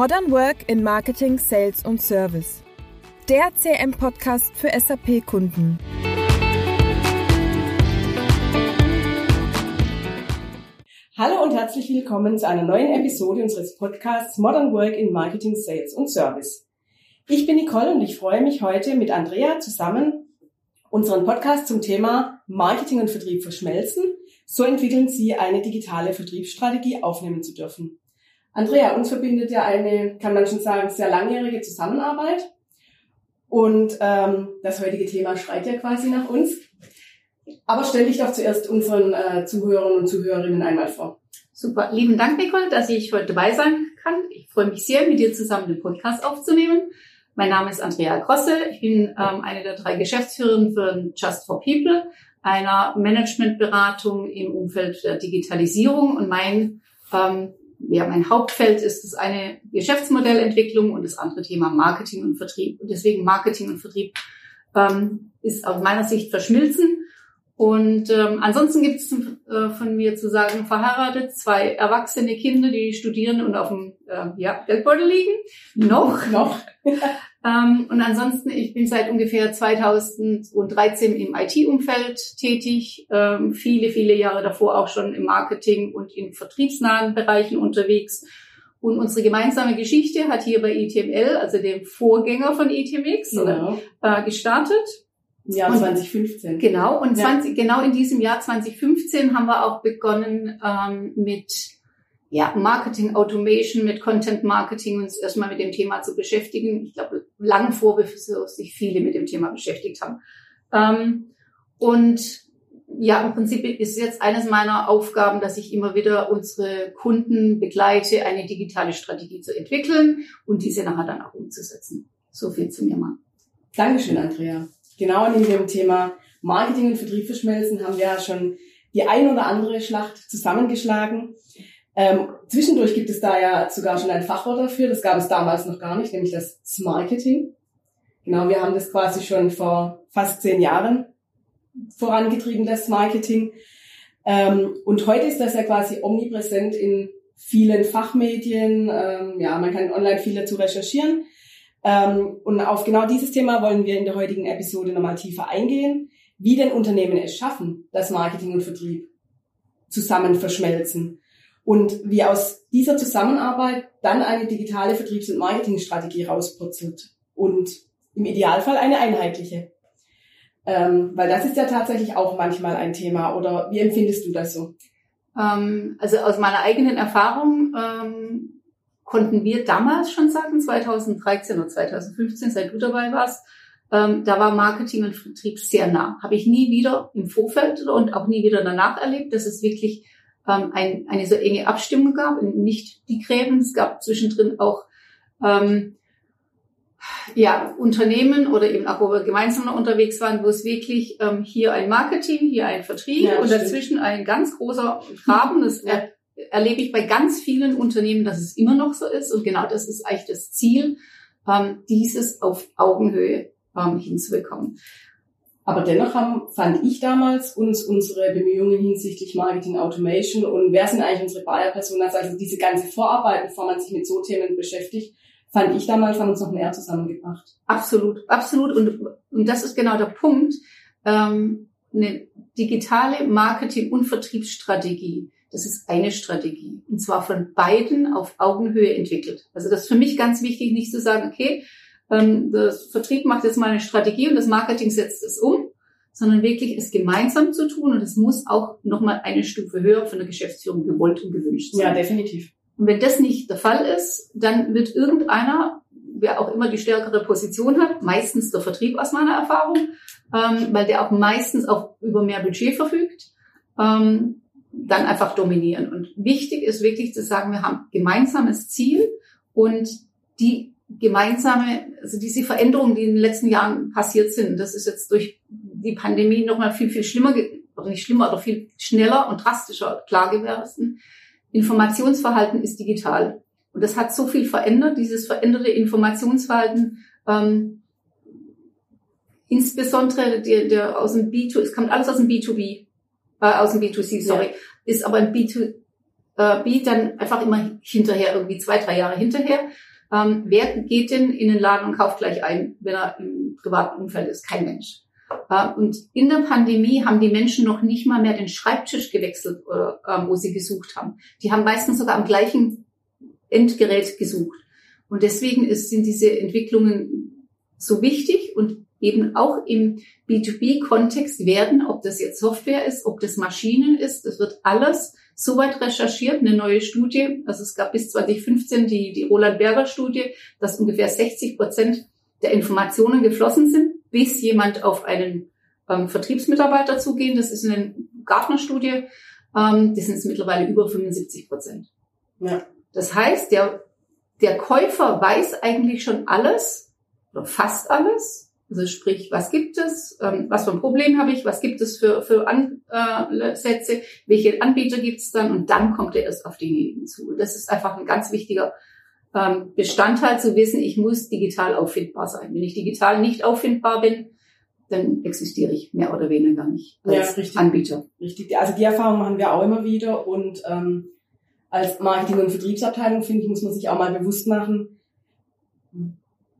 Modern Work in Marketing, Sales und Service. Der CM-Podcast für SAP-Kunden. Hallo und herzlich willkommen zu einer neuen Episode unseres Podcasts Modern Work in Marketing, Sales und Service. Ich bin Nicole und ich freue mich heute mit Andrea zusammen unseren Podcast zum Thema Marketing und Vertrieb verschmelzen. So entwickeln Sie eine digitale Vertriebsstrategie aufnehmen zu dürfen. Andrea, uns verbindet ja eine, kann man schon sagen, sehr langjährige Zusammenarbeit. Und ähm, das heutige Thema schreit ja quasi nach uns. Aber stell dich doch zuerst unseren äh, Zuhörern und Zuhörerinnen einmal vor. Super, lieben Dank, Nicole, dass ich heute dabei sein kann. Ich freue mich sehr, mit dir zusammen den Podcast aufzunehmen. Mein Name ist Andrea Grosse. Ich bin ähm, eine der drei Geschäftsführerinnen für Just for People, einer Managementberatung im Umfeld der Digitalisierung. Und mein ähm, ja, mein Hauptfeld ist das eine Geschäftsmodellentwicklung und das andere Thema Marketing und Vertrieb. Und deswegen Marketing und Vertrieb ähm, ist aus meiner Sicht verschmilzen. Und ähm, ansonsten gibt es äh, von mir zu sagen, verheiratet, zwei erwachsene Kinder, die studieren und auf dem äh, ja, Geldbeutel liegen. Noch. Noch. ähm, und ansonsten, ich bin seit ungefähr 2013 im IT-Umfeld tätig, ähm, viele, viele Jahre davor auch schon im Marketing und in vertriebsnahen Bereichen unterwegs. Und unsere gemeinsame Geschichte hat hier bei ETML, also dem Vorgänger von ETMX, Genau. äh, gestartet. Jahr Und- 2015. Genau, und Ja. 20, genau in diesem Jahr 2015 haben wir auch begonnen ähm, mit ja, Marketing Automation, mit Content Marketing uns erstmal mit dem Thema zu beschäftigen. Ich glaube, lange vor, bevor sich viele mit dem Thema beschäftigt haben. Ähm, und ja, im Prinzip ist jetzt eines meiner Aufgaben, dass ich immer wieder unsere Kunden begleite, eine digitale Strategie zu entwickeln und diese nachher dann auch umzusetzen. So viel zu mir mal. Dankeschön, Andrea. Genau in dem Thema Marketing und Vertrieb verschmelzen haben wir ja schon die ein oder andere Schlacht zusammengeschlagen. Ähm, zwischendurch gibt es da ja sogar schon ein Fachwort dafür. Das gab es damals noch gar nicht, nämlich das Smarketing. Genau, wir haben das quasi schon vor fast zehn Jahren vorangetrieben, das Marketing. Ähm, und heute ist das ja quasi omnipräsent in vielen Fachmedien. Ähm, ja, man kann online viel dazu recherchieren. Ähm, und auf genau dieses Thema wollen wir in der heutigen Episode nochmal tiefer eingehen, wie denn Unternehmen es schaffen, dass Marketing und Vertrieb zusammen verschmelzen und wie aus dieser Zusammenarbeit dann eine digitale Vertriebs- und Marketingstrategie rauspurzelt und im Idealfall eine einheitliche. Ähm, weil das ist ja tatsächlich auch manchmal ein Thema. Oder wie empfindest du das so? Ähm, also aus meiner eigenen Erfahrung ähm, konnten wir damals schon sagen, 2013 oder 2015, seit du dabei warst, ähm, da war Marketing und Vertrieb sehr nah. Habe ich nie wieder im Vorfeld und auch nie wieder danach erlebt, dass es wirklich ähm, ein, eine so enge Abstimmung gab, nicht die Gräben. Es gab zwischendrin auch ähm, ja, Unternehmen oder eben auch, wo wir gemeinsam unterwegs waren, wo es wirklich ähm, hier ein Marketing, hier ein Vertrieb Ja, und stimmt. dazwischen ein ganz großer Graben. Das Ja. er, erlebe ich bei ganz vielen Unternehmen, dass es immer noch so ist. Und genau das ist eigentlich das Ziel, ähm, dieses auf Augenhöhe ähm, hinzubekommen. Aber dennoch haben, fand ich damals uns unsere Bemühungen hinsichtlich Marketing Automation und wer sind eigentlich unsere Buyer-Personas, also diese ganze Vorarbeit, bevor man sich mit so Themen beschäftigt, fand ich damals, haben uns noch näher zusammengebracht. Absolut, absolut. Und, und das ist genau der Punkt. Ähm, eine digitale Marketing- und Vertriebsstrategie, das ist eine Strategie. Und zwar von beiden auf Augenhöhe entwickelt. Also das ist für mich ganz wichtig, nicht zu sagen, okay, ähm, das Vertrieb macht jetzt mal eine Strategie und das Marketing setzt es um, sondern wirklich es gemeinsam zu tun. Und es muss auch nochmal eine Stufe höher von der Geschäftsführung gewollt und gewünscht sein. Ja, definitiv. Und wenn das nicht der Fall ist, dann wird irgendeiner, wer auch immer die stärkere Position hat, meistens der Vertrieb aus meiner Erfahrung, ähm, weil der auch meistens auch über mehr Budget verfügt, ähm, dann einfach dominieren. Und wichtig ist wirklich zu sagen, wir haben gemeinsames Ziel und die gemeinsame, also diese Veränderungen, die in den letzten Jahren passiert sind, das ist jetzt durch die Pandemie nochmal viel, viel schlimmer, oder nicht schlimmer, aber viel schneller und drastischer klar geworden. Informationsverhalten ist digital. Und das hat so viel verändert, dieses veränderte Informationsverhalten, ähm, insbesondere der, der aus dem B2, es kommt alles aus dem B2B, äh, aus dem B2C, sorry, Ja. ist aber im B2B dann einfach immer hinterher, irgendwie zwei, drei Jahre hinterher. Ähm, wer geht denn in den Laden und kauft gleich ein, wenn er im privaten Umfeld ist? Kein Mensch. Äh, und in der Pandemie haben die Menschen noch nicht mal mehr den Schreibtisch gewechselt, äh, wo sie gesucht haben. Die haben meistens sogar am gleichen Endgerät gesucht. Und deswegen ist, sind diese Entwicklungen so wichtig und eben auch im B2B-Kontext werden, ob das jetzt Software ist, ob das Maschinen ist, das wird alles soweit recherchiert, eine neue Studie, also es gab bis 2015 die, die Roland Berger Studie, dass ungefähr 60 Prozent der Informationen geflossen sind, bis jemand auf einen ähm, Vertriebsmitarbeiter zugehen. Das ist eine Gartner-Studie, ähm, das sind es mittlerweile über 75 Prozent. Ja. Das heißt, der, der Käufer weiß eigentlich schon alles oder fast alles also sprich, was gibt es, ähm, was für ein Problem habe ich, was gibt es für, für Ansätze, welche Anbieter gibt es dann und dann kommt er erst auf diejenigen zu. Das ist einfach ein ganz wichtiger ähm, Bestandteil zu wissen, ich muss digital auffindbar sein. Wenn ich digital nicht auffindbar bin, dann existiere ich mehr oder weniger nicht als ja, richtig, Anbieter. Richtig. Also die Erfahrung machen wir auch immer wieder und ähm, als Marketing- und Vertriebsabteilung, finde ich, muss man sich auch mal bewusst machen,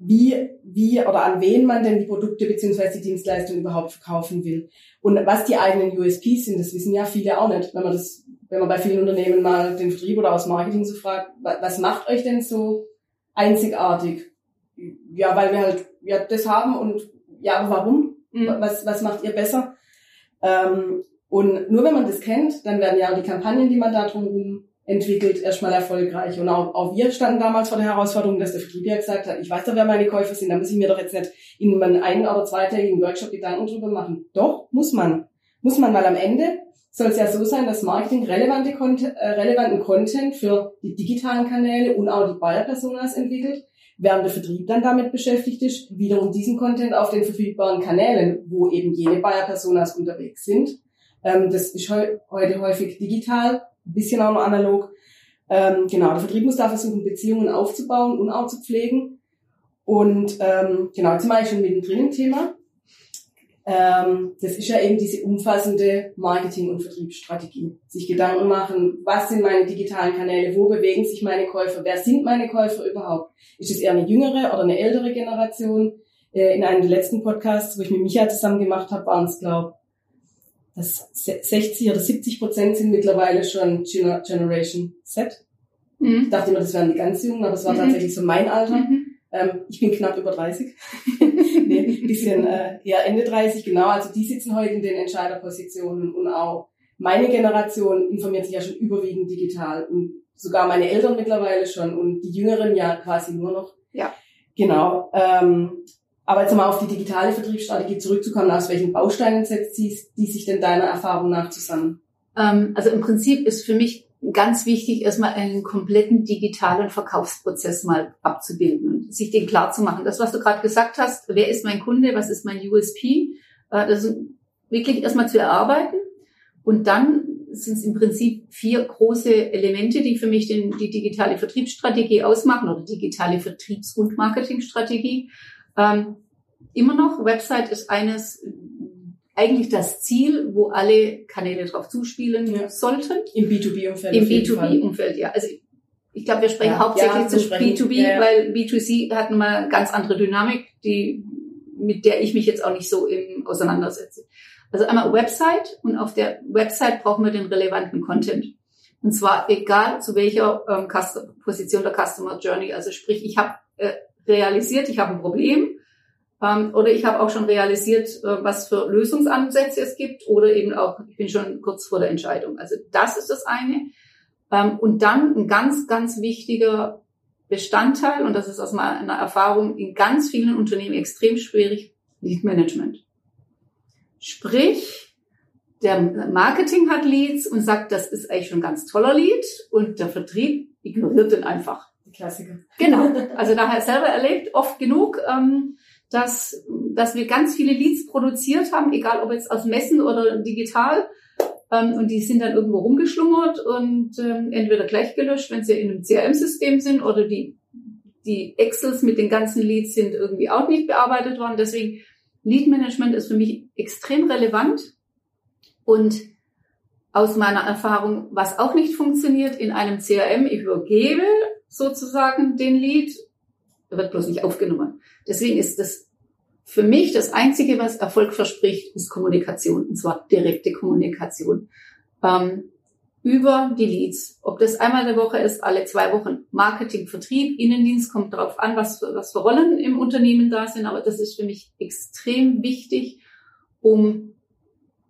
wie, wie oder an wen man denn die Produkte beziehungsweise die Dienstleistungen überhaupt verkaufen will. Und was die eigenen USPs sind, das wissen ja viele auch nicht. Wenn man das, wenn man bei vielen Unternehmen mal den Vertrieb oder aus Marketing so fragt, was macht euch denn so einzigartig? Ja, weil wir halt ja das haben und ja, aber warum? Mhm. Was, was macht ihr besser? Ähm, und nur wenn man das kennt, dann werden ja die Kampagnen, die man da drum entwickelt, erstmal erfolgreich. Und auch, auch wir standen damals vor der Herausforderung, dass der Vertrieb ja gesagt hat, ich weiß doch, wer meine Käufer sind, da muss ich mir doch jetzt nicht in einem ein- oder zweitägigen Workshop Gedanken drüber machen. Doch, muss man. Muss man, weil am Ende soll es ja so sein, dass Marketing relevante äh, relevanten Content für die digitalen Kanäle und auch die Buyer-Personas entwickelt, während der Vertrieb dann damit beschäftigt ist, wiederum diesen Content auf den verfügbaren Kanälen, wo eben jene Buyer-Personas unterwegs sind. Ähm, das ist heu heute häufig digital ein bisschen auch noch analog. Ähm, genau, der Vertrieb muss da versuchen, Beziehungen aufzubauen und auch zu pflegen. Und ähm, genau, jetzt mache ich schon mittendrin im Thema. Ähm, das ist ja eben diese umfassende Marketing- und Vertriebsstrategie. Sich Gedanken machen, was sind meine digitalen Kanäle, wo bewegen sich meine Käufer, wer sind meine Käufer überhaupt? Ist es eher eine jüngere oder eine ältere Generation? Äh, in einem der letzten Podcasts, wo ich mit Micha zusammen gemacht habe, waren es, glaube das 60 oder 70 Prozent sind mittlerweile schon Generation Z. Mhm. Ich dachte immer, das wären die ganz Jungen, aber das war mhm. tatsächlich so mein Alter. Mhm. Ähm, ich bin knapp über 30. nee, bisschen äh, eher Ende 30, genau. Also die sitzen heute in den Entscheiderpositionen und auch meine Generation informiert sich ja schon überwiegend digital und sogar meine Eltern mittlerweile schon und die Jüngeren ja quasi nur noch. Ja. Genau. Ähm, aber jetzt mal auf die digitale Vertriebsstrategie zurückzukommen, aus welchen Bausteinen setzt sie die sich denn deiner Erfahrung nach zusammen? Ähm, also im Prinzip ist für mich ganz wichtig, erstmal einen kompletten digitalen Verkaufsprozess mal abzubilden und sich den klar zu machen. Das, was du gerade gesagt hast, wer ist mein Kunde, was ist mein USP, äh, das wirklich erstmal zu erarbeiten. Und dann sind es im Prinzip vier große Elemente, die für mich den, die digitale Vertriebsstrategie ausmachen oder digitale Vertriebs- und Marketingstrategie. Ähm, immer noch, Website ist eines, eigentlich das Ziel, wo alle Kanäle drauf zuspielen ja. sollten. Im B2B-Umfeld. Im B2B-Umfeld, ja. Also ich glaube, wir sprechen ja, hauptsächlich ja, zu B2B, ja, weil B2C hat eine ganz andere Dynamik, die, mit der ich mich jetzt auch nicht so im auseinandersetze. Also einmal Website und auf der Website brauchen wir den relevanten Content. Und zwar egal zu welcher ähm, Position der Customer Journey. Also sprich, ich habe äh, realisiert, ich habe ein Problem ähm, oder ich habe auch schon realisiert, äh, was für Lösungsansätze es gibt oder eben auch, ich bin schon kurz vor der Entscheidung. Also das ist das eine. Ähm, und dann ein ganz, ganz wichtiger Bestandteil, und das ist aus meiner Erfahrung in ganz vielen Unternehmen extrem schwierig, Lead Management. Sprich, der Marketing hat Leads und sagt, das ist eigentlich schon ein ganz toller Lead und der Vertrieb ignoriert den einfach. Die Klassiker. Genau. Also daher selber erlebt, oft genug, ähm, dass, dass wir ganz viele Leads produziert haben, egal ob jetzt aus Messen oder digital. Ähm, und die sind dann irgendwo rumgeschlummert und ähm, entweder gleich gelöscht, wenn sie in einem CRM-System sind, oder die, die Excels mit den ganzen Leads sind irgendwie auch nicht bearbeitet worden. Deswegen Lead Management ist für mich extrem relevant. Und aus meiner Erfahrung, was auch nicht funktioniert in einem CRM, ich übergebe sozusagen den Lead er wird bloß nicht aufgenommen. Deswegen ist das für mich das Einzige, was Erfolg verspricht, ist Kommunikation, und zwar direkte Kommunikation. Ähm, über die Leads. Ob das einmal der Woche ist, alle zwei Wochen. Marketing, Vertrieb, Innendienst kommt darauf an, was für, was für Rollen im Unternehmen da sind. Aber das ist für mich extrem wichtig, um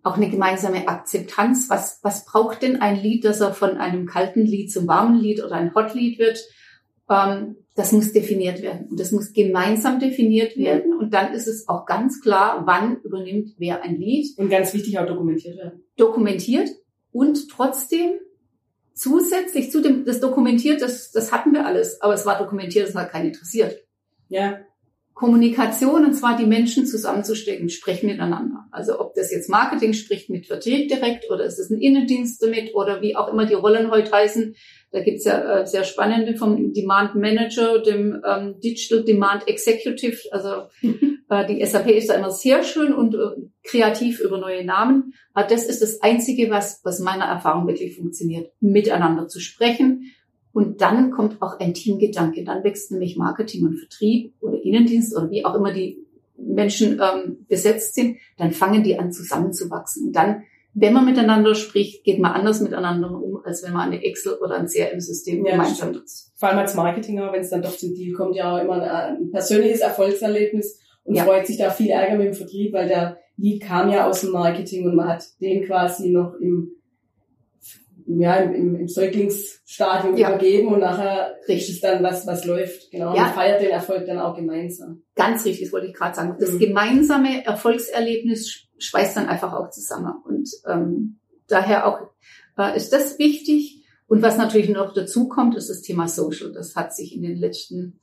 auch eine gemeinsame Akzeptanz. Was, was braucht denn ein Lied, dass er von einem kalten Lied zum warmen Lied oder ein Hot Lied wird? Ähm, das muss definiert werden. Und das muss gemeinsam definiert werden. Und dann ist es auch ganz klar, wann übernimmt wer ein Lied. Und ganz wichtig auch dokumentiert werden. Dokumentiert und trotzdem zusätzlich zu dem, das dokumentiert, das, das hatten wir alles, aber es war dokumentiert, es hat keinen interessiert. Ja. Kommunikation, und zwar die Menschen zusammenzustecken, sprechen miteinander. Also ob das jetzt Marketing spricht mit Vertrieb direkt oder ist es ein Innendienst damit oder wie auch immer die Rollen heute heißen. Da gibt's ja äh, sehr spannende vom Demand Manager, dem ähm, Digital Demand Executive. Also äh, die SAP ist da immer sehr schön und äh, kreativ über neue Namen. Aber das ist das Einzige, was, was meiner Erfahrung wirklich funktioniert, miteinander zu sprechen und dann kommt auch ein Teamgedanke. Dann wächst nämlich Marketing und Vertrieb oder Innendienst oder wie auch immer die Menschen ähm, besetzt sind. Dann fangen die an zusammenzuwachsen. Und dann, wenn man miteinander spricht, geht man anders miteinander um, als wenn man eine Excel oder ein CRM-System Ja, gemeinsam stimmt. Vor allem als Marketinger, wenn es dann doch zum Deal kommt, ja auch immer ein, ein persönliches Erfolgserlebnis und Ja. freut sich da viel Ärger mit dem Vertrieb, weil der Lead kam ja aus dem Marketing und man hat den quasi noch im ja, im, im, Säuglingsstadium Ja. übergeben und nachher Richtig. ist es dann was, was läuft. Genau. Ja. Und feiert den Erfolg dann auch gemeinsam. Ganz richtig, das wollte ich gerade sagen. Das Mhm. gemeinsame Erfolgserlebnis sch- schweißt dann einfach auch zusammen. Und ähm, daher auch äh, ist das wichtig. Und was natürlich noch dazu kommt, ist das Thema Social. Das hat sich in den letzten,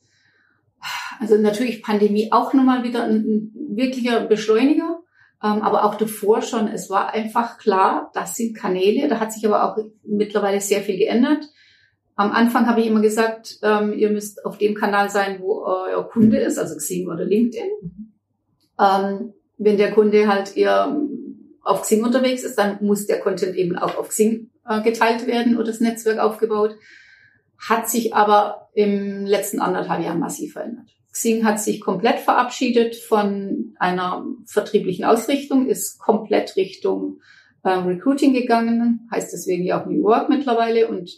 also natürlich Pandemie auch nochmal wieder ein, ein wirklicher Beschleuniger. Ähm, aber auch davor schon, es war einfach klar, das sind Kanäle. Da hat sich aber auch mittlerweile sehr viel geändert. Am Anfang habe ich immer gesagt, ähm, ihr müsst auf dem Kanal sein, wo euer Kunde ist, also Xing oder LinkedIn. Ähm, wenn der Kunde halt eher auf Xing unterwegs ist, dann muss der Content eben auch auf Xing äh, geteilt werden oder das Netzwerk aufgebaut. Hat sich aber im letzten anderthalb Jahr massiv verändert. Xing hat sich komplett verabschiedet von einer vertrieblichen Ausrichtung, ist komplett Richtung ähm, Recruiting gegangen, heißt deswegen ja auch New Work mittlerweile und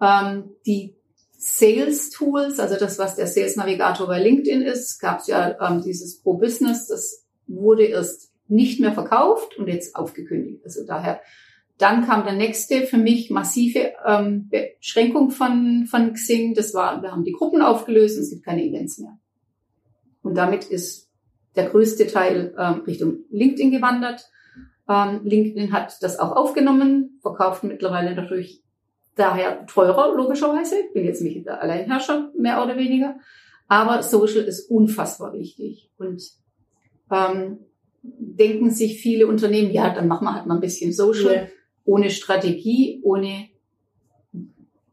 ähm, die Sales Tools, also das, was der Sales Navigator bei LinkedIn ist, gab es ja ähm, dieses Pro Business, das wurde erst nicht mehr verkauft und jetzt aufgekündigt. Also daher, dann kam der nächste für mich massive ähm, Beschränkung von, von Xing. Das war, wir haben die Gruppen aufgelöst und es gibt keine Events mehr. Und damit ist der größte Teil ähm, Richtung LinkedIn gewandert. Ähm, LinkedIn hat das auch aufgenommen, verkauft mittlerweile natürlich daher teurer, logischerweise. Ich bin jetzt nicht der Alleinherrscher, mehr oder weniger. Aber Social ist unfassbar wichtig. Und ähm, denken sich viele Unternehmen, ja, dann machen wir halt mal ein bisschen Social. Ohne Strategie, ohne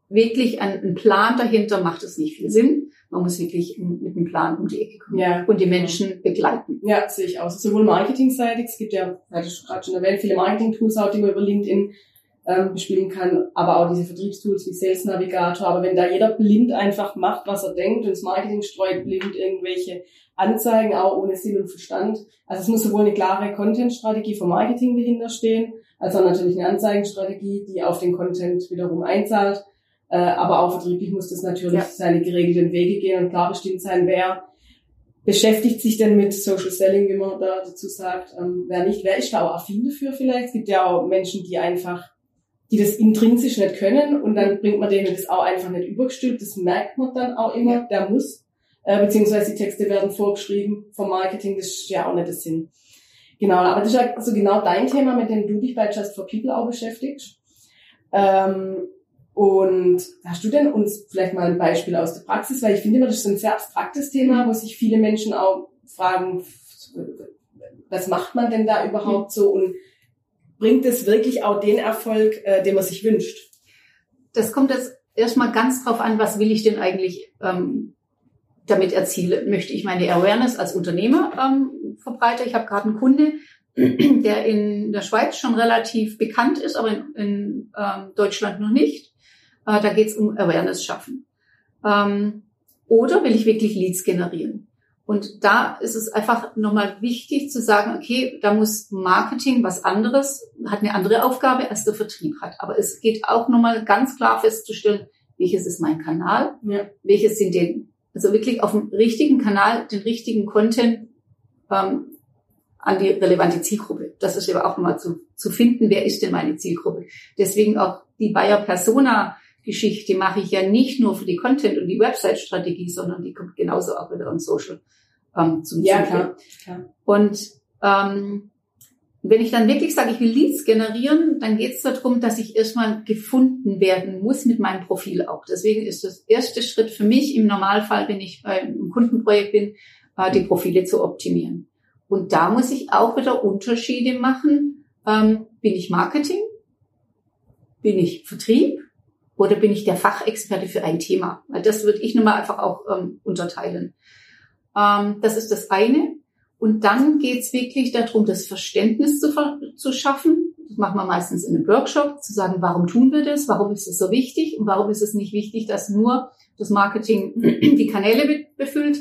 wirklich einen, Plan dahinter macht es nicht viel Sinn. Man muss wirklich mit einem Plan um die Ecke kommen Ja. und die Menschen begleiten. Ja, sehe ich aus. Sowohl marketingseitig, es gibt ja, hatte ich gerade schon erwähnt, viele Marketing-Tools auch, die man über LinkedIn ähm, bespielen kann, aber auch diese Vertriebstools wie Sales Navigator. Aber wenn da jeder blind einfach macht, was er denkt und das Marketing streut blind irgendwelche Anzeigen, auch ohne Sinn und Verstand. Also es muss sowohl eine klare Content-Strategie vom Marketing dahinter stehen, als auch natürlich eine Anzeigenstrategie, die auf den Content wiederum einzahlt. Äh, aber auch vertrieblich muss das natürlich Ja. seine geregelten Wege gehen und klar bestimmt sein, wer beschäftigt sich denn mit Social Selling, wie man da dazu sagt, ähm, wer nicht, wer ist da auch affin dafür vielleicht? Es gibt ja auch Menschen, die einfach, die das intrinsisch nicht können und dann bringt man denen das auch einfach nicht übergestülpt. Das merkt man dann auch immer, der muss, äh, beziehungsweise die Texte werden vorgeschrieben vom Marketing, das ist ja auch nicht der Sinn. Genau, aber das ist ja so genau dein Thema, mit dem du dich bei Just for People auch beschäftigst. Ähm, und hast du denn uns vielleicht mal ein Beispiel aus der Praxis? Weil ich finde immer, das ist ein sehr abstraktes Thema, wo sich viele Menschen auch fragen, was macht man denn da überhaupt so und bringt es wirklich auch den Erfolg, äh, den man sich wünscht? Das kommt jetzt erstmal ganz drauf an, was will ich denn eigentlich ähm, damit erzielen? Möchte ich meine Awareness als Unternehmer ähm, verbreitern? Ich habe gerade einen Kunde, der in der Schweiz schon relativ bekannt ist, aber in, in ähm, Deutschland noch nicht. Äh, da geht es um Awareness schaffen. Ähm, Oder will ich wirklich Leads generieren? Und da ist es einfach nochmal wichtig zu sagen, okay, da muss Marketing was anderes, hat eine andere Aufgabe, als der Vertrieb hat. Aber es geht auch nochmal ganz klar festzustellen, welches ist mein Kanal, ja. welches sind den, also wirklich auf dem richtigen Kanal den richtigen Content ähm, an die relevante Zielgruppe. Das ist aber auch nochmal zu, zu finden, wer ist denn meine Zielgruppe. Deswegen auch die Bayer Persona Geschichte mache ich ja nicht nur für die Content- und die Website-Strategie, sondern die kommt genauso auch wieder on Social ähm, zum ja, Klar, klar. Und ähm, wenn ich dann wirklich sage, ich will Leads generieren, dann geht es darum, dass ich erstmal gefunden werden muss mit meinem Profil auch. Deswegen ist das erste Schritt für mich im Normalfall, wenn ich bei einem Kundenprojekt bin, äh, die Profile zu optimieren. Und da muss ich auch wieder Unterschiede machen. Ähm, bin ich Marketing? Bin ich Vertrieb? Oder bin ich der Fachexperte für ein Thema? Weil das würde ich nun mal einfach auch ähm, unterteilen. Ähm, das ist das eine. Und dann geht's wirklich darum, das Verständnis zu, zu schaffen. Das machen wir meistens in einem Workshop, zu sagen, warum tun wir das? Warum ist es so wichtig? Und warum ist es nicht wichtig, dass nur das Marketing die Kanäle befüllt?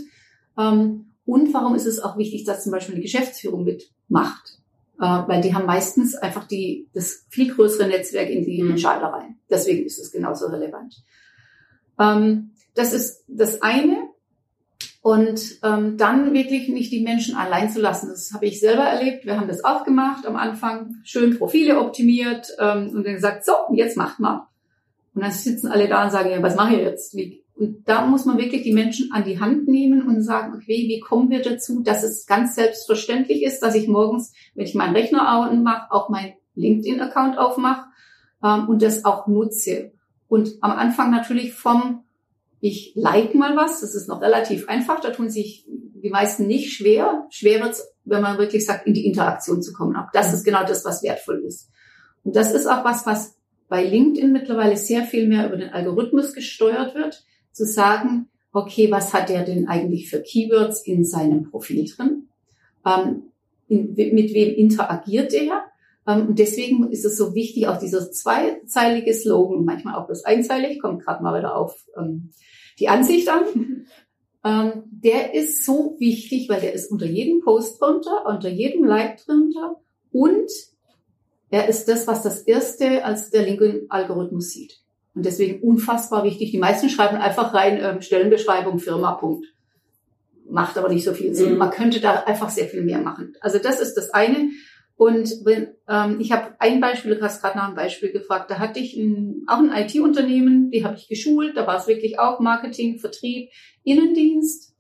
Ähm, und warum ist es auch wichtig, dass zum Beispiel die Geschäftsführung mitmacht? Äh, weil die haben meistens einfach die, das viel größere Netzwerk in die mhm. Entscheider rein. Deswegen ist es genauso relevant. Ähm, das ist das eine. Und ähm, dann wirklich nicht die Menschen allein zu lassen. Das habe ich selber erlebt. Wir haben das auch gemacht am Anfang, schön Profile optimiert ähm, und dann gesagt, so, jetzt macht mal. Und dann sitzen alle da und sagen, ja, was mache ich jetzt? Wie? Und da muss man wirklich die Menschen an die Hand nehmen und sagen, okay, wie kommen wir dazu, dass es ganz selbstverständlich ist, dass ich morgens, wenn ich meinen Rechner mache, auch mein LinkedIn-Account aufmache ähm, und das auch nutze. Und am Anfang natürlich vom ich like mal was, das ist noch relativ einfach, da tun sich die meisten nicht schwer. Schwer wird's, wenn man wirklich sagt, in die Interaktion zu kommen. Auch das ist genau das, was wertvoll ist. Und das ist auch was, was bei LinkedIn mittlerweile sehr viel mehr über den Algorithmus gesteuert wird, zu sagen, okay, was hat der denn eigentlich für Keywords in seinem Profil drin? Ähm, in, mit wem interagiert er? Ähm, und deswegen ist es so wichtig, auch dieser zweizeilige Slogan, manchmal auch das einzeilig, kommt gerade mal wieder auf ähm, die Ansicht an. Ähm, der ist so wichtig, weil der ist unter jedem Post drunter, unter jedem Like drunter und er ist das, was das erste als der LinkedIn-Algorithmus sieht. Und deswegen unfassbar wichtig. Die meisten schreiben einfach rein ähm, Stellenbeschreibung, Firma, Punkt. Macht aber nicht so viel Sinn. Mhm. Man könnte da einfach sehr viel mehr machen. Also das ist das eine. Und wenn, ähm, ich habe ein Beispiel, du hast gerade nach einem Beispiel gefragt, da hatte ich ein, auch ein IT-Unternehmen, die habe ich geschult, da war es wirklich auch Marketing, Vertrieb, Innendienst.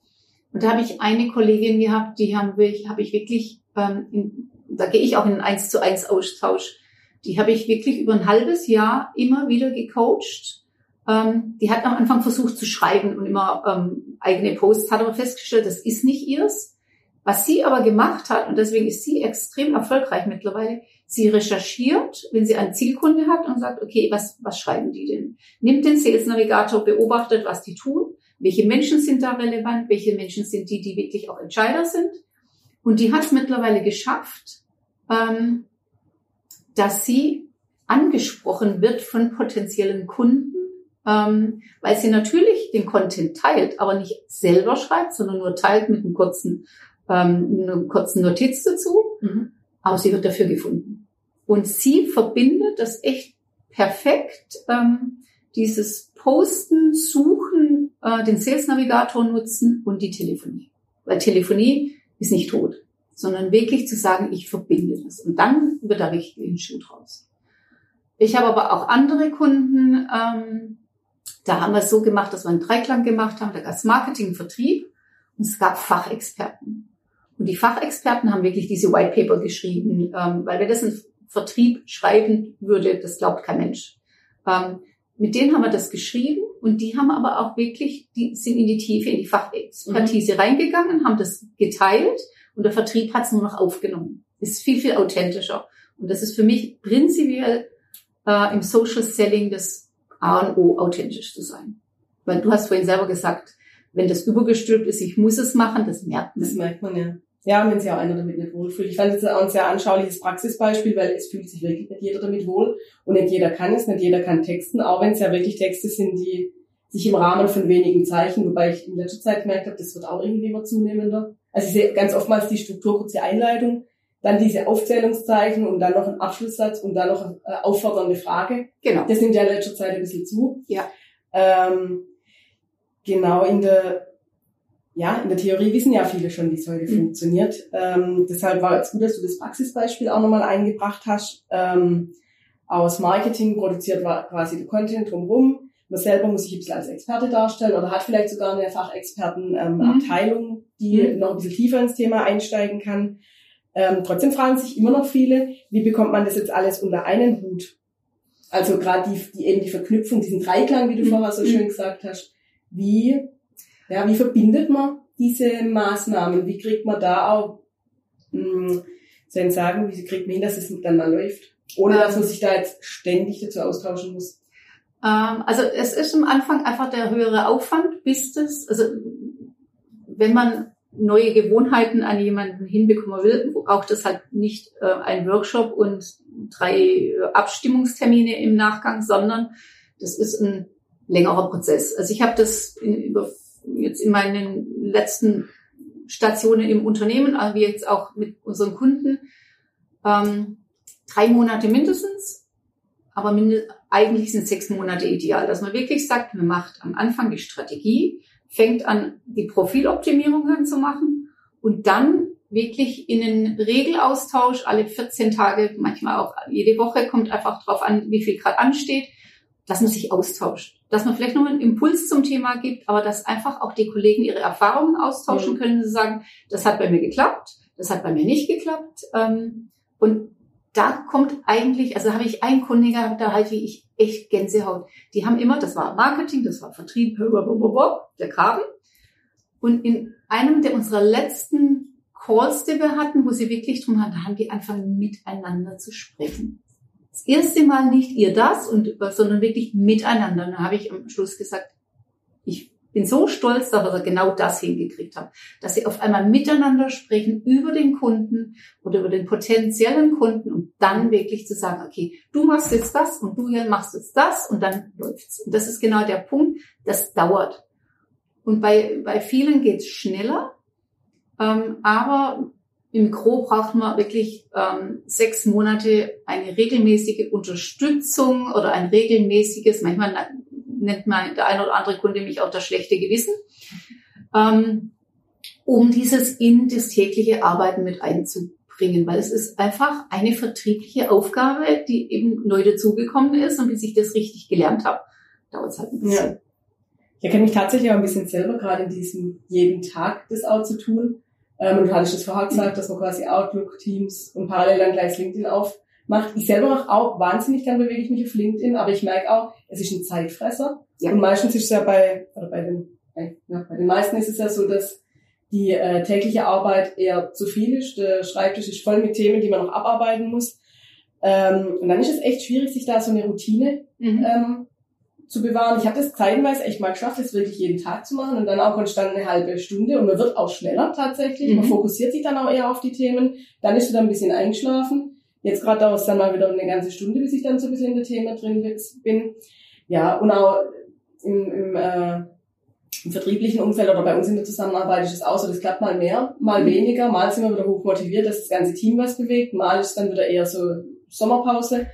Und da habe ich eine Kollegin gehabt, die haben wir, habe ich wirklich, ähm, in, da gehe ich auch in einen 1 zu 1 Austausch, die habe ich wirklich über ein halbes Jahr immer wieder gecoacht. Ähm, die hat am Anfang versucht zu schreiben und immer ähm, eigene Posts, hat aber festgestellt, das ist nicht ihrs was sie aber gemacht hat, und deswegen ist sie extrem erfolgreich mittlerweile, sie recherchiert, wenn sie einen Zielkunde hat und sagt, okay, was, was schreiben die denn? Nimmt den Sales Navigator, beobachtet, was die tun, welche Menschen sind da relevant, welche Menschen sind die, die wirklich auch Entscheider sind. Und die hat es mittlerweile geschafft, ähm, dass sie angesprochen wird von potenziellen Kunden, ähm, weil sie natürlich den Content teilt, aber nicht selber schreibt, sondern nur teilt mit einem kurzen ähm, eine kurze Notiz dazu, mhm. aber sie wird dafür gefunden. Und sie verbindet das echt perfekt, ähm, dieses Posten, Suchen, äh, den Sales Navigator nutzen und die Telefonie. Weil Telefonie ist nicht tot, sondern wirklich zu sagen, ich verbinde das. Und dann wird da richtig ein Schuh draus. Ich habe aber auch andere Kunden, ähm, da haben wir es so gemacht, dass wir einen Dreiklang gemacht haben, da gab es Marketing, Vertrieb und es gab Fachexperten. Und die Fachexperten haben wirklich diese White Paper geschrieben, ähm, weil wer das in Vertrieb schreiben würde, das glaubt kein Mensch. Ähm, mit denen haben wir das geschrieben und die haben aber auch wirklich, die sind in die Tiefe, in die Fachexpertise mhm. reingegangen, haben das geteilt und der Vertrieb hat es nur noch aufgenommen. Ist viel, viel authentischer. Und das ist für mich prinzipiell äh, im Social Selling das A und O, authentisch zu sein. Weil du hast vorhin selber gesagt, wenn das übergestülpt ist, ich muss es machen, das merkt man. Das merkt man ja. Ja, wenn sich auch einer damit nicht wohlfühlt. Ich fand es auch ein sehr anschauliches Praxisbeispiel, weil es fühlt sich wirklich nicht jeder damit wohl und nicht jeder kann es, nicht jeder kann texten, auch wenn es ja wirklich Texte sind, die sich im Rahmen von wenigen Zeichen, wobei ich in letzter Zeit gemerkt habe, das wird auch irgendwie immer zunehmender. Also ich sehe ganz oftmals die Struktur, kurze Einleitung, dann diese Aufzählungszeichen und dann noch ein Abschlusssatz und dann noch eine äh, auffordernde Frage. Genau. Das nimmt ja in letzter Zeit ein bisschen zu. Ja. Ähm, genau, in der, ja, in der Theorie wissen ja viele schon, wie es heute mhm. funktioniert. Ähm, deshalb war es gut, dass du das Praxisbeispiel auch nochmal eingebracht hast. Ähm, aus Marketing produziert war quasi der Content drumherum. Man selber muss sich ein bisschen als Experte darstellen oder hat vielleicht sogar eine Fachexpertenabteilung, ähm, mhm. die mhm. noch ein bisschen tiefer ins Thema einsteigen kann. Ähm, trotzdem fragen sich immer noch viele, wie bekommt man das jetzt alles unter einen Hut? Also gerade die, die eben die Verknüpfung, diesen Dreiklang, wie du mhm. vorher so schön gesagt hast, wie, ja, wie verbindet man diese Maßnahmen? Wie kriegt man da auch, mh, hm, ich sagen, wie kriegt man hin, dass es miteinander läuft? Ohne dass man sich da jetzt ständig dazu austauschen muss. Ähm, also es ist am Anfang einfach der höhere Aufwand, bis das, also wenn man neue Gewohnheiten an jemanden hinbekommen will, braucht es halt nicht äh, ein Workshop und drei äh, Abstimmungstermine im Nachgang, sondern das ist ein längerer Prozess. Also ich habe das in, über, jetzt in meinen letzten Stationen im Unternehmen, aber wie jetzt auch mit unseren Kunden, ähm, drei Monate mindestens, aber mind eigentlich sind sechs Monate ideal, dass man wirklich sagt, man macht am Anfang die Strategie, fängt an, die Profiloptimierungen zu machen und dann wirklich in einen Regelaustausch alle 14 Tage, manchmal auch jede Woche, kommt einfach drauf an, wie viel gerade ansteht, dass man sich austauscht. Dass man vielleicht noch einen Impuls zum Thema gibt, aber dass einfach auch die Kollegen ihre Erfahrungen austauschen mhm. können, sie sagen, das hat bei mir geklappt, das hat bei mir nicht geklappt. Ähm, und da kommt eigentlich, also habe ich einen Kunde gehabt, da halt wie ich echt Gänsehaut. Die haben immer, das war Marketing, das war Vertrieb, der Graben. Und in einem der unserer letzten Calls, die wir hatten, wo sie wirklich drum hatten, haben die angefangen miteinander zu sprechen. Das erste Mal nicht ihr das, und, sondern wirklich miteinander. Und dann habe ich am Schluss gesagt, ich bin so stolz, dass wir genau das hingekriegt haben, dass sie auf einmal miteinander sprechen über den Kunden oder über den potenziellen Kunden und dann wirklich zu sagen, okay, du machst jetzt das und du hier machst jetzt das und dann läuft's. Und das ist genau der Punkt, das dauert. Und bei, bei vielen geht's schneller, ähm, aber im Gro braucht man wirklich ähm, sechs Monate eine regelmäßige Unterstützung oder ein regelmäßiges, manchmal nennt man der eine oder andere Kunde mich auch das schlechte Gewissen, ähm, um dieses in das tägliche Arbeiten mit einzubringen, weil es ist einfach eine vertriebliche Aufgabe, die eben neu dazugekommen ist und bis ich das richtig gelernt habe, dauert es halt ein bisschen. Ja. Ich erkenne mich tatsächlich auch ein bisschen selber gerade in diesem jeden Tag das auch zu tun. Ähm, und du hattest das vorher gesagt, dass man quasi Outlook, Teams und parallel dann gleich LinkedIn auf macht. Ich selber mache auch wahnsinnig gern bewege ich mich auf LinkedIn, aber ich merke auch, es ist ein Zeitfresser. Ja. Und meistens ist es ja bei, oder bei den, ja, bei den meisten ist es ja so, dass die äh, tägliche Arbeit eher zu viel ist. Der Schreibtisch ist voll mit Themen, die man noch abarbeiten muss. Ähm, und dann ist es echt schwierig, sich da so eine Routine mhm. ähm, zu bewahren. Ich habe das zeitweise echt mal geschafft, das wirklich jeden Tag zu machen und dann auch konstant eine halbe Stunde und man wird auch schneller tatsächlich. Mhm. Man fokussiert sich dann auch eher auf die Themen. Dann ist dann ein bisschen eingeschlafen. Jetzt gerade dauert es dann mal wieder eine ganze Stunde, bis ich dann so ein bisschen in der Thema drin bin. Ja, und auch im, im, äh, im vertrieblichen Umfeld oder bei uns in der Zusammenarbeit ist es auch so, das klappt mal mehr, mal mhm. weniger, mal sind wir wieder hoch motiviert, dass das ganze Team was bewegt, mal ist dann wieder eher so Sommerpause.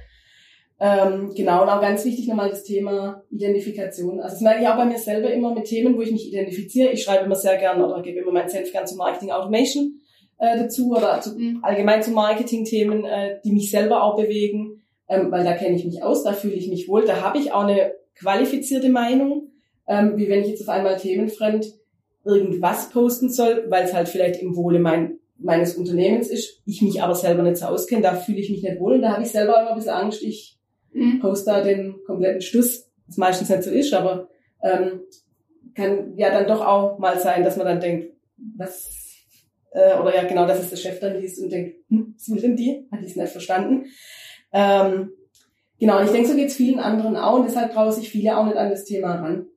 Ähm, genau, und auch ganz wichtig nochmal das Thema Identifikation. Also das merke ich auch bei mir selber immer mit Themen, wo ich mich identifiziere. Ich schreibe immer sehr gern oder gebe immer meinen Senf gern zu Marketing Automation äh, dazu oder zu, mhm. allgemein zu Marketing-Themen, äh, die mich selber auch bewegen, ähm, weil da kenne ich mich aus, da fühle ich mich wohl, da habe ich auch eine qualifizierte Meinung, ähm, wie wenn ich jetzt auf einmal themenfremd irgendwas posten soll, weil es halt vielleicht im Wohle mein, meines Unternehmens ist, ich mich aber selber nicht so auskenne, da fühle ich mich nicht wohl und da habe ich selber immer ein bisschen Angst, ich mhm. poste da den kompletten Stuss, was meistens nicht so ist, aber ähm, kann ja dann doch auch mal sein, dass man dann denkt, was äh, oder ja genau, dass es der Chef dann liest und denkt, hm, was will denn die? Hat die es nicht verstanden? Ähm, genau, und ich denke, so geht es vielen anderen auch und deshalb trauen sich viele auch nicht an das Thema ran.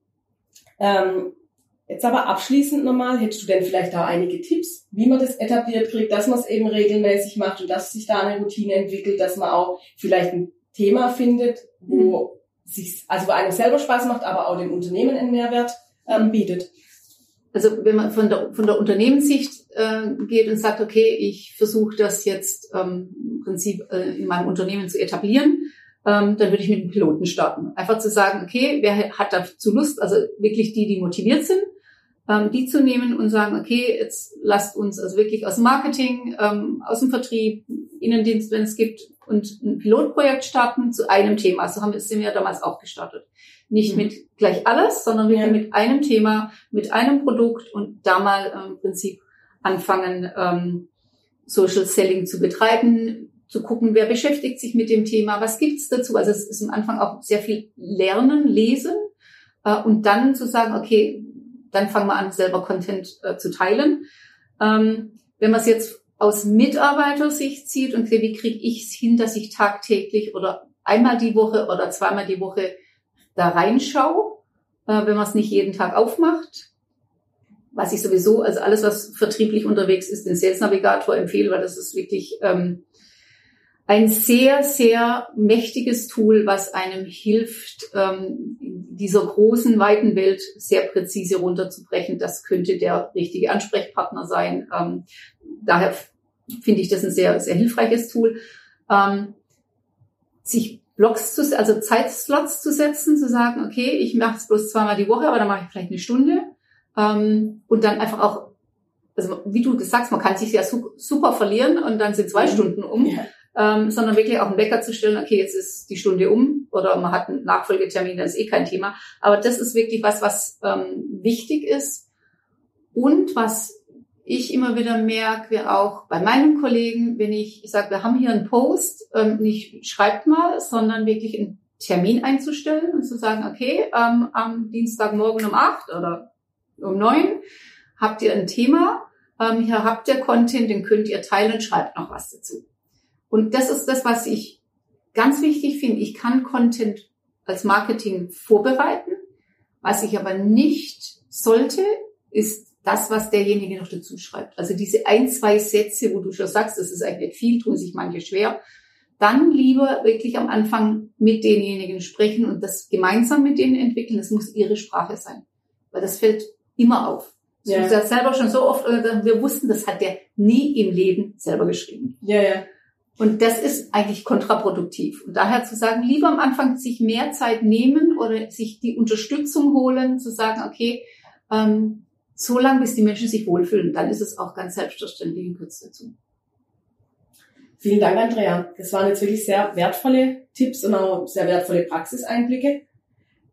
Ähm, jetzt aber abschließend nochmal, hättest du denn vielleicht da einige Tipps, wie man das etabliert kriegt, dass man es eben regelmäßig macht und dass sich da eine Routine entwickelt, dass man auch vielleicht ein Thema findet, wo sich, also wo einem selber Spaß macht, aber auch dem Unternehmen einen Mehrwert ähm, bietet. Also wenn man von der, von der Unternehmenssicht äh, geht und sagt, okay, ich versuche das jetzt ähm, im Prinzip äh, in meinem Unternehmen zu etablieren, ähm, dann würde ich mit einem Piloten starten. Einfach zu sagen, okay, wer hat dazu Lust, also wirklich die, die motiviert sind, ähm, die zu nehmen und sagen, okay, jetzt lasst uns also wirklich aus dem Marketing, ähm, aus dem Vertrieb, Innendienst, wenn es gibt, und ein Pilotprojekt starten zu einem Thema. So haben wir, sind wir ja damals auch gestartet. Nicht mhm. mit gleich alles, sondern wirklich ja. mit einem Thema, mit einem Produkt und da mal ähm, im Prinzip anfangen, ähm, Social Selling zu betreiben, zu gucken, wer beschäftigt sich mit dem Thema, was gibt's dazu. Also es ist am Anfang auch sehr viel Lernen, Lesen äh, und dann zu sagen, okay, dann fangen wir an, selber Content äh, zu teilen. Ähm, wenn man es jetzt aus Mitarbeitersicht sieht und wie kriege ich es hin, dass ich tagtäglich oder einmal die Woche oder zweimal die Woche da reinschaue, äh, wenn man es nicht jeden Tag aufmacht. Was ich sowieso, also alles, was vertrieblich unterwegs ist, den Sales Navigator empfehle, weil das ist wirklich ähm, ein sehr, sehr mächtiges Tool, was einem hilft, ähm, dieser großen, weiten Welt sehr präzise runterzubrechen. Das könnte der richtige Ansprechpartner sein. Ähm, daher finde ich das ein sehr, sehr hilfreiches Tool. Ähm, sich Blocks zu, also Zeitslots zu setzen, zu sagen, okay, ich mache es bloß zweimal die Woche, aber dann mache ich vielleicht eine Stunde. Ähm, und dann einfach auch, also wie du gesagt hast, man kann sich ja su super verlieren und dann sind zwei mhm. Stunden um. Ja. Ähm, sondern wirklich auch einen Wecker zu stellen, okay, jetzt ist die Stunde um oder man hat einen Nachfolgetermin, dann ist eh kein Thema. Aber das ist wirklich was, was ähm, wichtig ist und was ich immer wieder merke, auch bei meinen Kollegen, wenn ich sage, wir haben hier einen Post, ähm, nicht schreibt mal, sondern wirklich einen Termin einzustellen und zu sagen, okay, ähm, am Dienstagmorgen um acht oder um neun habt ihr ein Thema, ähm, hier habt ihr Content, den könnt ihr teilen, schreibt noch was dazu. Und das ist das, was ich ganz wichtig finde. Ich kann Content als Marketing vorbereiten. Was ich aber nicht sollte, ist das, was derjenige noch dazu schreibt. Also diese ein, zwei Sätze, wo du schon sagst, das ist eigentlich nicht viel, tun sich manche schwer. Dann lieber wirklich am Anfang mit denjenigen sprechen und das gemeinsam mit denen entwickeln. Das muss ihre Sprache sein. Weil das fällt immer auf. Ja. Du sagst selber schon so oft, wir wussten, das hat der nie im Leben selber geschrieben. Ja, ja. Und das ist eigentlich kontraproduktiv. Und daher zu sagen, lieber am Anfang sich mehr Zeit nehmen oder sich die Unterstützung holen, zu sagen, okay, ähm, so lange, bis die Menschen sich wohlfühlen. Dann ist es auch ganz selbstverständlich in Kürze dazu. Vielen Dank, Andrea. Das waren jetzt wirklich sehr wertvolle Tipps und auch sehr wertvolle Praxiseinblicke.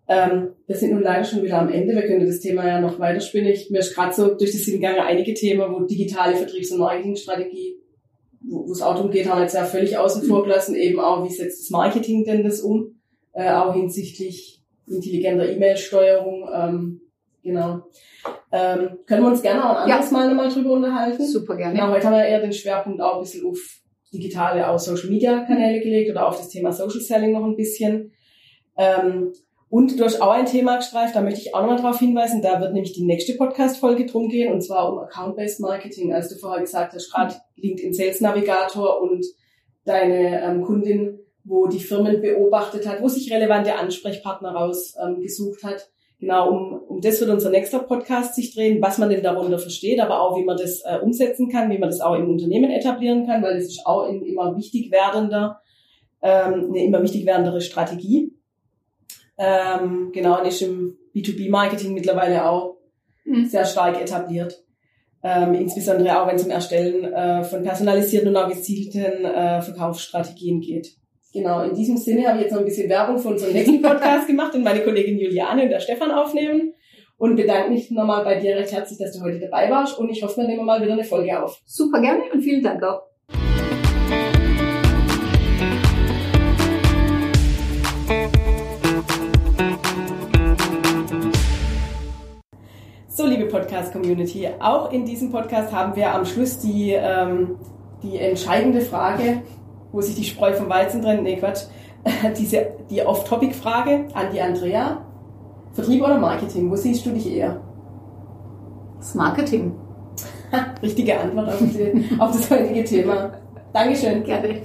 Ähm, wir sind nun leider schon wieder am Ende. Wir können das Thema ja noch weiterspinnen. Ich, mir ist gerade so durch das Hingange einige Themen, wo digitale Vertriebs- und Marketingstrategie, wo es auch darum geht, haben wir jetzt ja völlig außen vor gelassen, eben auch, wie setzt das Marketing denn das um, äh, auch hinsichtlich intelligenter E-Mail-Steuerung, ähm, Genau. Ähm, können wir uns gerne auch ein anderes ja. Mal nochmal drüber unterhalten. Super gerne. Genau, heute haben wir eher den Schwerpunkt auch ein bisschen auf digitale, auch Social Media Kanäle gelegt oder auf das Thema Social Selling noch ein bisschen. Ähm, und du hast auch ein Thema gestreift, da möchte ich auch nochmal darauf hinweisen, da wird nämlich die nächste Podcast-Folge drum gehen, und zwar um Account-Based Marketing, als du vorher gesagt hast, gerade LinkedIn Sales Navigator und deine ähm, Kundin, wo die Firmen beobachtet hat, wo sich relevante Ansprechpartner rausgesucht ähm, hat Genau, um, um das wird unser nächster Podcast sich drehen, was man denn darunter versteht, aber auch wie man das äh, umsetzen kann, wie man das auch im Unternehmen etablieren kann, weil das ist auch in immer wichtig werdender, ähm, eine immer wichtig werdendere Strategie. Ähm, genau, und ist im B2B-Marketing mittlerweile auch mhm. sehr stark etabliert. Ähm, insbesondere auch wenn es um Erstellen äh, von personalisierten und auch gezielten äh, Verkaufsstrategien geht. Genau, in diesem Sinne habe ich jetzt noch ein bisschen Werbung für unseren nächsten Podcast gemacht und meine Kollegin Juliane und der Stefan aufnehmen und bedanke mich nochmal bei dir recht herzlich, dass du heute dabei warst und ich hoffe, wir nehmen mal wieder eine Folge auf. Super gerne und vielen Dank auch. So, liebe Podcast-Community, auch in diesem Podcast haben wir am Schluss die, ähm, die entscheidende Frage, wo sich die Spreu vom Weizen trennt. Nee, Quatsch. Diese, die Off-Topic-Frage an die Andrea. Vertrieb oder Marketing? Wo siehst du dich eher? Das Marketing. Richtige Antwort auf, die, auf das heutige Thema. Dankeschön. Gerne.